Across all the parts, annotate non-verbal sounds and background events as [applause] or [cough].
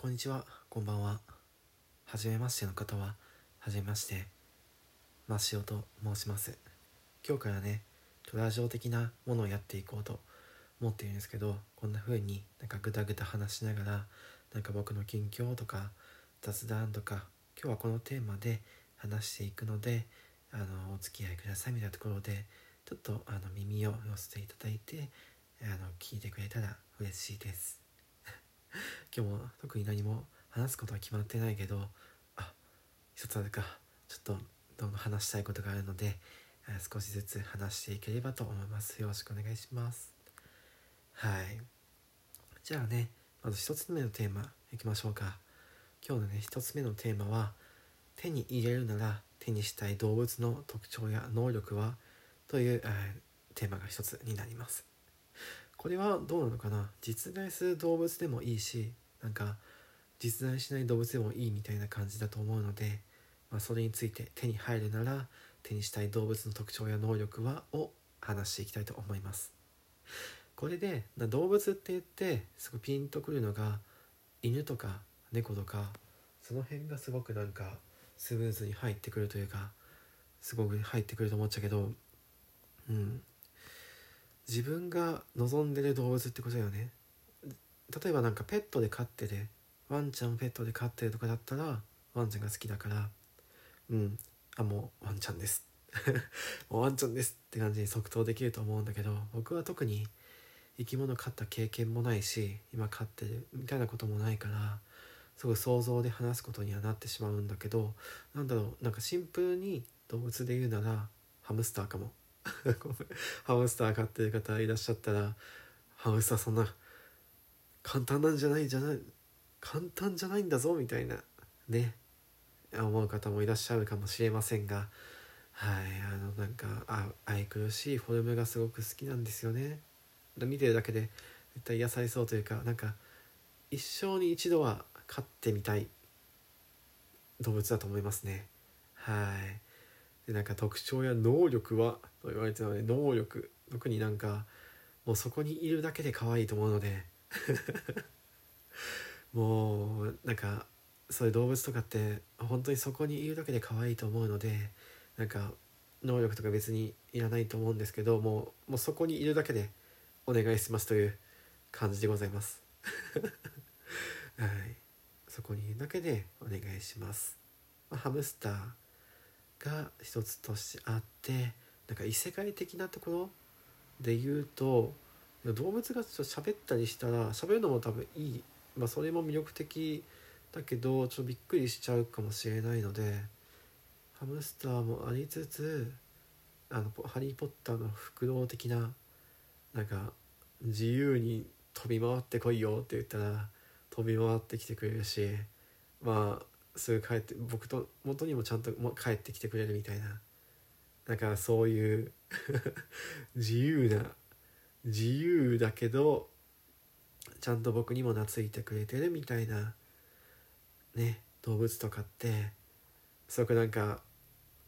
こんにちは、こんばんは。はじめましての方は、はじめまして。マシオと申します。今日からね、トラジオ的なものをやっていこうと思っているんですけど、こんな風になんかぐだぐだ話しながら、なんか僕の近況とか雑談とか、今日はこのテーマで話していくので、あの、お付き合いくださいみたいなところで、ちょっとあの耳を寄せていただいて、あの、聞いてくれたら嬉しいです。[laughs] 今日も特に何も話すことは決まってないけどあ一つあるか。ちょっとどんどん話したいことがあるのでえー少しずつ話していければと思います。よろしくお願いします。はい。じゃあねまず一つ目のテーマいきましょうか。今日のね一つ目のテーマは手に入れるなら手にしたい動物の特徴や能力はという、えーテーマが一つになります。これはどうなのかな？実在する動物でもいいしなんか実在しない動物でもいいみたいな感じだと思うので、まあ、それについて手に入るなら手にしたい動物の特徴や能力はを話していきたいと思います。これで動物って言ってすごいピンとくるのが犬とか猫とかその辺がすごくなんかスムーズに入ってくるというかすごく入ってくると思っちゃうけどうん。自分が望んでる動物ってことだよね。例えばなんかペットで飼っててワンちゃんペットで飼ってるとかだったらワンちゃんが好きだからうんあもうワンちゃんです。[laughs] もうワンちゃんですって感じに即答できると思うんだけど僕は特に生き物飼った経験もないし今飼ってるみたいなこともないからすごい想像で話すことにはなってしまうんだけどなんだろうなんかシンプルに動物で言うならハムスターかも。[laughs] ハムスター飼ってる方いらっしゃったらハムスターそんな簡単なんじゃないじゃない簡単じゃないんだぞみたいなね思う方もいらっしゃるかもしれませんがはいあのなんかあ愛くるしいフォルムがすごく好きなんですよね。見てるだけで絶対癒されそうというかなんか一生に一度は飼ってみたい動物だと思いますね。はい。でなんか特徴や能力はと言われてるので能力特になんかもうそこにいるだけで可愛いと思うので [laughs] もうなんかそういう動物とかって本当にそこにいるだけで可愛いと思うのでなんか能力とか別にいらないと思うんですけどもうもうそこにいるだけでお願いしますという感じでございます。[laughs] はい。そこにいるだけでお願いします、まあハムスター。が一つとしてあってなんか異世界的なところで言うと動物がちょっと喋ったりしたら喋るのも多分いい。まあそれも魅力的だけどちょっとびっくりしちゃうかもしれないのでハムスターもありつつあの「ハリー・ポッター」のフクロウ的ななんか自由に飛び回ってこいよって言ったら飛び回ってきてくれるしまあすぐ帰って僕と元にもちゃんとも帰ってきてくれるみたいな。なんかそういう [laughs] 自由な自由だけどちゃんと僕にも懐いてくれてるみたいなね動物とかってすごくなんか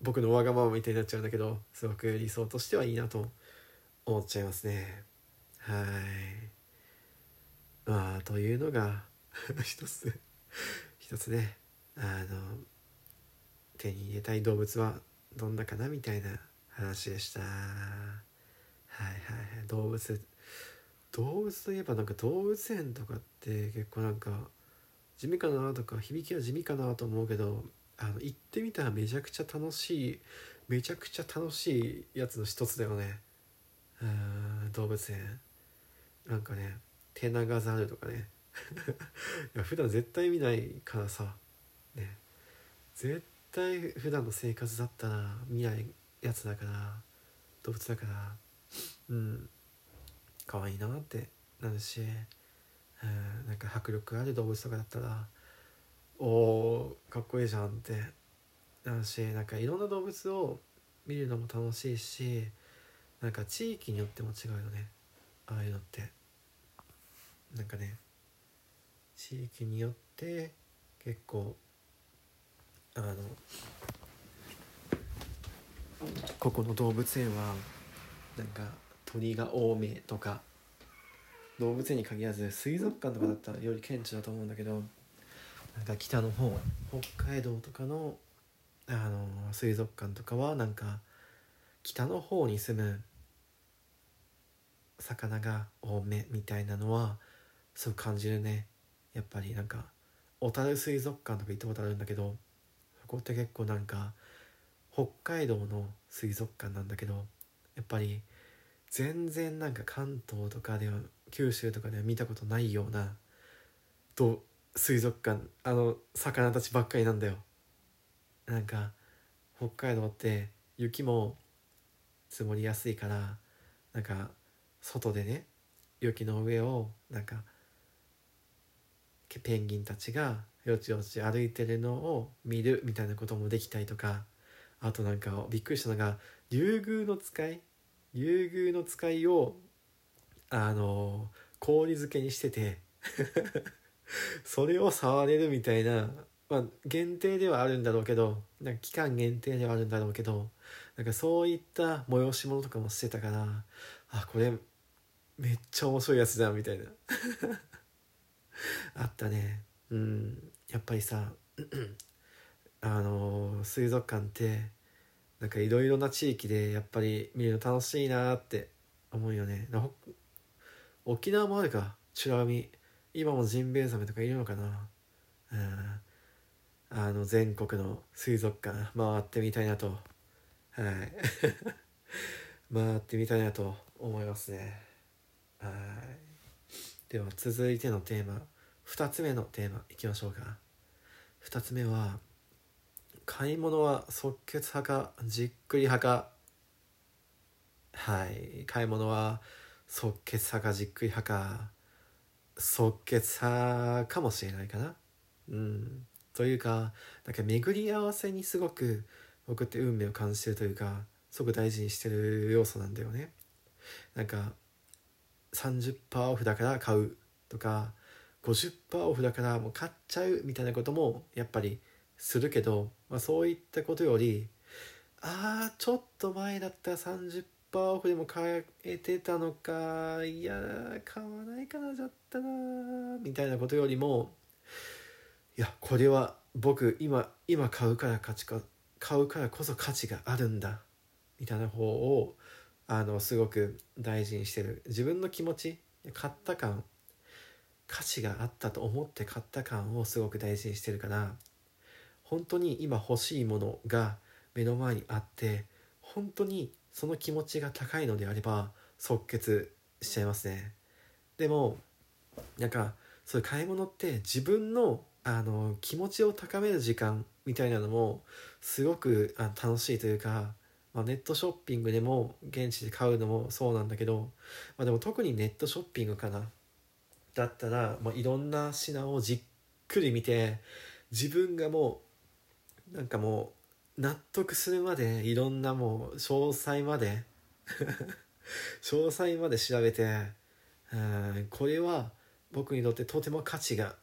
僕のわがままみたいになっちゃうんだけどすごく理想としてはいいなと思っちゃいますね。はい。まあというのが [laughs] 一つ一つね。あの手に入れたい動物はどんなかなみたいな話でした。はいはいはい。動物動物といえばなんか動物園とかって結構なんか地味かなとか響きは地味かなと思うけどあの行ってみたらめちゃくちゃ楽しいめちゃくちゃ楽しいやつの一つだよね。うん動物園。なんかねテナガザルとかね。[laughs] いや普段絶対見ないからさ。絶対普段の生活だったら見ないやつだから動物だからうん可愛いなってなるし、うん、なんか迫力ある動物とかだったらおーかっこいいじゃんってなるしなんかいろんな動物を見るのも楽しいしなんか地域によっても違うよねああいうのって。なんかね地域によって結構あのここの動物園はなんか鳥が多めとか動物園に限らず水族館とかだったらより顕著だと思うんだけどなんか北の方北海道とかのあの水族館とかはなんか北の方に住む魚が多めみたいなのはそう感じるね。やっぱりなんか小樽水族館とか行ったことあるんだけどそこって結構なんか北海道の水族館なんだけどやっぱり全然なんか関東とかでは九州とかでは見たことないようなと水族館あの魚たちばっかりなんだよ。なんか北海道って雪も積もりやすいからなんか外でね雪の上をなんかペンギンたちがよちよち歩いてるのを見るみたいなこともできたりとかあとなんかびっくりしたのが竜宮の使い竜宮の使いをあの氷漬けにしてて [laughs] それを触れるみたいな、まあ、限定ではあるんだろうけどなんか期間限定ではあるんだろうけどなんかそういった催し物とかもしてたからあこれめっちゃ面白いやつじゃんみたいな。[laughs] あったね。うん。やっぱりさ [clears throat] あの水族館ってなんかいろいろな地域でやっぱり見るの楽しいなって思うよね。沖縄もあるか。美ら海今もジンベエザメとかいるのかな。うん。あの全国の水族館回ってみたいなと。はい。[laughs] 回ってみたいなと思いますね。はい。では続いてのテーマ。2つ目のテーマいきましょうか。2つ目は買い物は即決派かじっくり派か。はい。買い物は即決派かじっくり派か。即決派かもしれないかな。うん。というかなんか巡り合わせにすごく僕って運命を感じてるというかすごく大事にしてる要素なんだよね。なんか30%オフだから買うとか50%オフだからもう買っちゃうみたいなこともやっぱりするけど、まあ、そういったことよりああちょっと前だったら30%オフでも買えてたのかいや買わないかなじゃったなみたいなことよりもいやこれは僕今今買うから価値か買うからこそ価値があるんだみたいな方をあのすごく大事にしてる。自分の気持ち買った感価値があったと思って買った感をすごく大事にしてるから本当に今欲しいものが目の前にあって本当にその気持ちが高いのであれば即決しちゃいますね。でもなんかそういう買い物って自分のあの気持ちを高める時間みたいなのもすごくあ楽しいというか、まあ、ネットショッピングでも現地で買うのもそうなんだけど、まあ、でも特にネットショッピングかな。だったら、まあ、いろんな品をじっくり見て自分がもうなんかもう納得するまでいろんなもう詳細まで [laughs] 詳細まで調べてうんこれは僕にとってとても価値が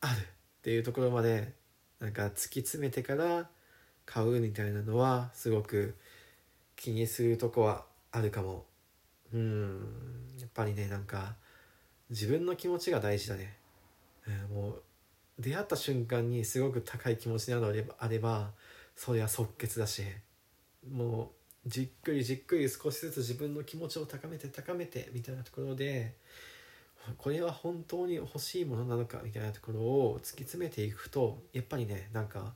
あるっていうところまでなんか突き詰めてから買うみたいなのはすごく気にするとこはあるかも。うんやっぱりねなんか自分の気持ちが大事だね、えー、もう出会った瞬間にすごく高い気持ちなのであればそれは即決だしもうじっくりじっくり少しずつ自分の気持ちを高めて高めてみたいなところでこれは本当に欲しいものなのかみたいなところを突き詰めていくとやっぱりねなんか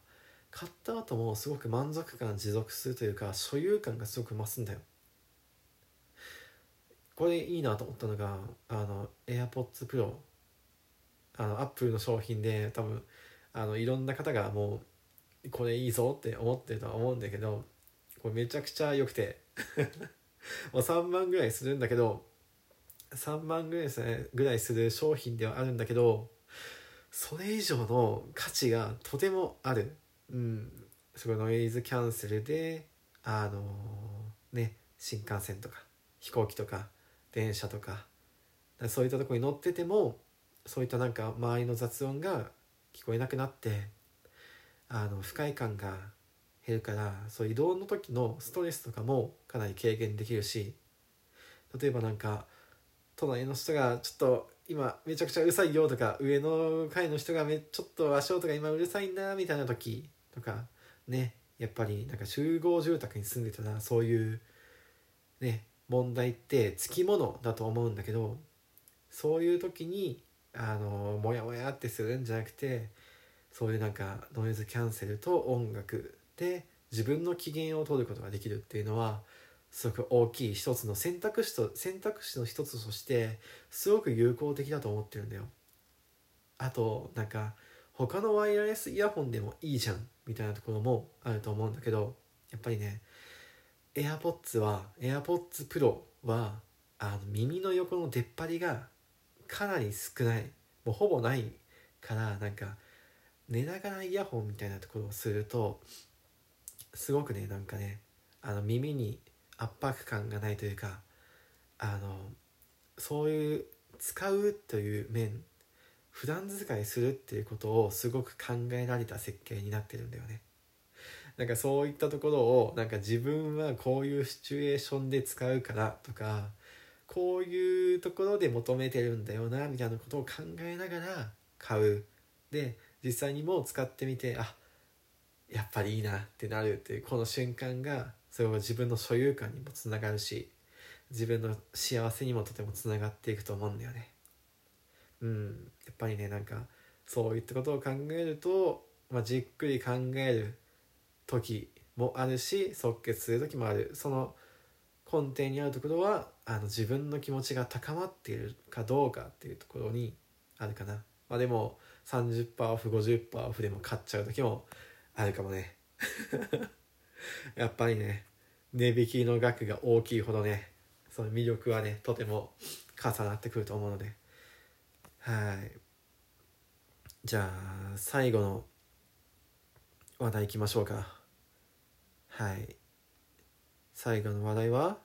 買った後もすごく満足感持続するというか所有感がすごく増すんだよ。これいいなと思ったのがあの AirPods Pro あのアップルの商品で多分あのいろんな方がもうこれいいぞって思ってるとは思うんだけどこれめちゃくちゃ良くて [laughs] もう3万ぐらいするんだけど3万ぐらいぐらいする商品ではあるんだけどそれ以上の価値がとてもある。うん。そこノイズキャンセルで、あのー、ね、新幹線とか飛行機とか電車とかそういったとこに乗っててもそういったなんか周りの雑音が聞こえなくなってあの不快感が減るからそう移動の時のストレスとかもかなり軽減できるし例えばなんか隣の人がちょっと今めちゃくちゃうるさいよとか上の階の人がめちょっと足音が今うるさいんだみたいな時とかねやっぱりなんか集合住宅に住んでたらそういうね問題ってつきものだと思うんだけどそういう時にあのモヤモヤってするんじゃなくてそういうなんかノイズキャンセルと音楽で自分の機嫌を取ることができるっていうのはすごく大きい一つの選択肢と選択肢の一つとしてすごく有効的だと思ってるんだよ。あとなんか他のワイヤレスイヤホンでもいいじゃんみたいなところもあると思うんだけどやっぱりね AirPods は AirPods Pro はあの耳の横の出っ張りがかなり少ないもうほぼないからなんか寝ながらイヤホンみたいなところをするとすごくねなんかねあの耳に圧迫感がないというかあのそういう使うという面普段使いするっていうことをすごく考えられた設計になってるんだよね。なんかそういったところをなんか自分はこういうシチュエーションで使うからとかこういうところで求めてるんだよなみたいなことを考えながら買う。で実際にもう使ってみてあやっぱりいいなってなるっていうこの瞬間がそれは自分の所有感にもつながるし自分の幸せにもとてもつながっていくと思うんだよね。うん、やっぱりねなんかそういったことを考えると、まあ、じっくり考える時もあるし即決する時もある。その根底にあるところはあの自分の気持ちが高まっているかどうかっていうところにあるかな。まあ、でも30%オフ50%オフでも買っちゃう時もあるかもね。[laughs] やっぱりね値引きの額が大きいほどねその魅力はねとても重なってくると思うので。はい。じゃあ最後の話題いきましょうか。はい。最後の話題は？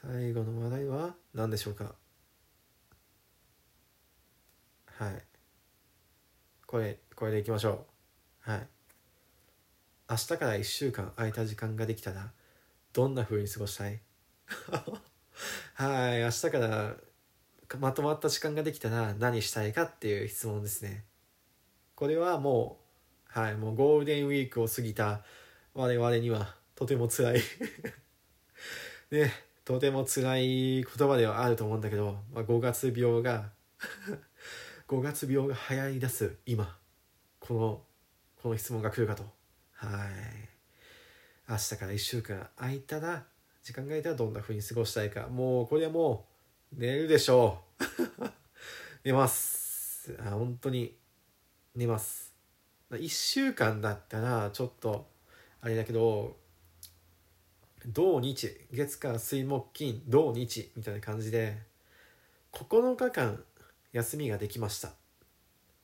最後の話題は？何でしょうか？はい。これこれでいきましょう。はい。明日から1週間空いた時間ができたらどんな風に過ごしたい？[laughs] はい。明日からまとまった時間ができたら何したいかっていう質問ですね。これはもうはい。もうゴールデンウィークを過ぎた我々にはとても辛い。[laughs] ねとても辛い言葉ではあると思うんだけど、まあ、5月病が [laughs] 5月病が流行り出す今このこの質問が来るかと。はい。明日から1週間空いたら時間が空いたらどんな風に過ごしたいか。もうこれはもう寝るでしょう。[laughs] 寝ます。あ本当に寝ます。1週間だったらちょっとあれだけど土日月火水木金土日みたいな感じで9日間休みができました。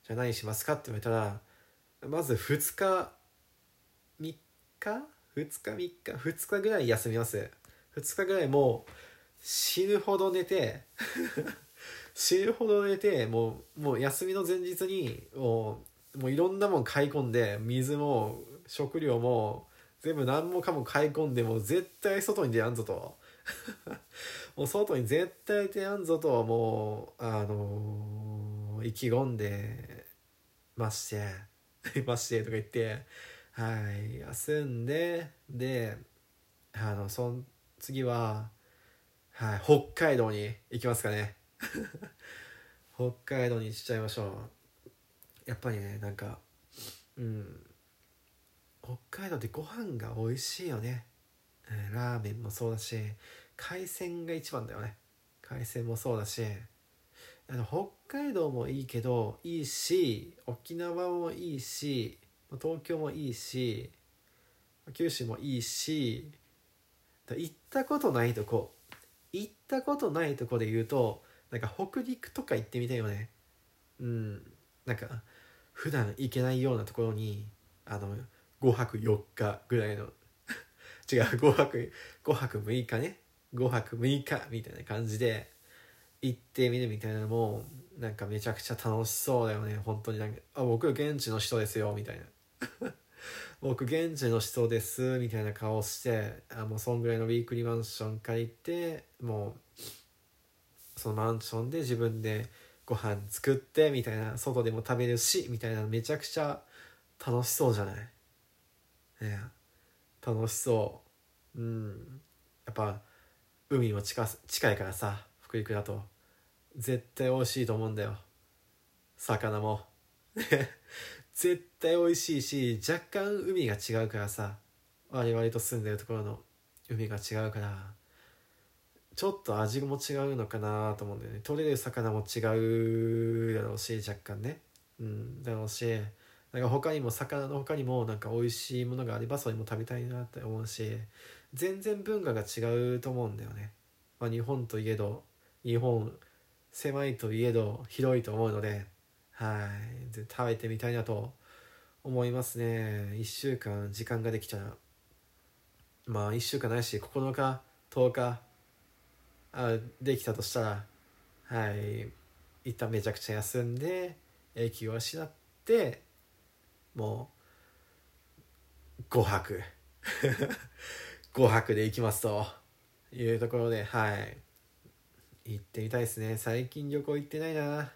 じゃあ何しますかって言われたらまず2日3日2日3日2日ぐらい休みます。2日ぐらいもう死ぬほど寝て [laughs] 死ぬほど寝てもうもう休みの前日にもうもういろんなもん買い込んで水も食料も全部何もかも買い込んでも絶対外に出やんぞと。[laughs] もう外に絶対出やんぞともうあのー、意気込んでまして [laughs] ましてとか言ってはい休んでであのその次は、はい、北海道に行きますかね。[laughs] 北海道にしちゃいましょう。やっぱりねなんかうん。北海道ってご飯が美味しいよね、うん、ラーメンもそうだし海鮮が一番だよね。海鮮もそうだしあの北海道もいいけどいいし沖縄もいいし東京もいいし九州もいいし行ったことないとこ行ったことないとこで言うとなんか北陸とか行ってみたいよね。うんなんか普段行けないようなところにあの5泊4日ぐらいの。[laughs] 違う5泊5泊6日ね。5泊6日みたいな感じで行ってみるみたいなのもなんかめちゃくちゃ楽しそうだよね。本当になんかあ僕現地の人ですよみたいな。[laughs] 僕現地の人ですみたいな顔してあもうそんぐらいのウィークリーマンション借りてもうそのマンションで自分でご飯作ってみたいな。外でも食べるしみたいなめちゃくちゃ楽しそうじゃない？ね楽しそう。うん。やっぱ海も近近いからさ北陸だと。絶対美味しいと思うんだよ。魚も。絶対美味しいし若干海が違うからさ我々と住んでるところの海が違うからちょっと味も違うのかなと思うんだよね。取れる魚も違うだろうし若干ね。うん。だろうしなんか他にも魚の他にもなんか美味しいものがあればそれも食べたいなって思うし全然文化が違うと思うんだよね、まあ、日本といえど日本狭いといえど広いと思うのではい。食べてみたいなと思いますね。1週間時間ができたらまあ1週間ないし9日10日あできたとしたらはい。一旦めちゃくちゃ休んで永久を失ってもう5泊。[laughs] 5泊で行きますというところではい。行ってみたいですね。最近旅行行ってないな。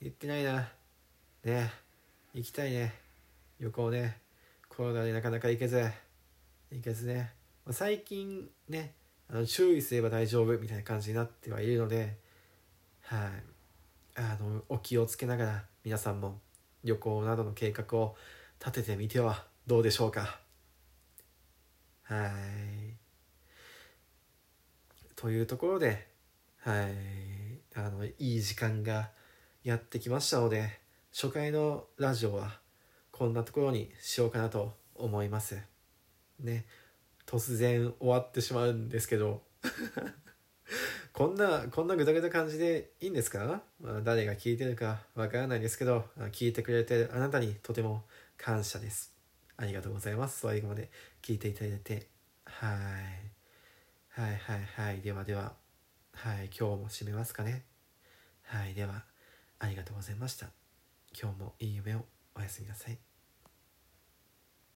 行ってないな。ね。行きたいね。旅行ね。コロナでなかなか行けず。行けずね。最近ねあの注意すれば大丈夫。みたいな感じになってはいるのではい。あのお気をつけながら皆さんも旅行などの計画を立ててみてはどうでしょうか。はい。というところではい。あのいい時間がやってきましたので初回のラジオはこんなところにしようかなと思います。ね。突然終わってしまうんですけど。こんなこんなぐだぐだ感じでいいんですか、まあ、誰が聞いてるかわからないですけど聞いてくれてるあなたにとても感謝です。ありがとうございます。最後まで聞いていただいて。はい。はいはいはい。ではでは。はい今日も締めますかね。はいでは。ありがとうございました。今日もいい夢をおやすみなさい。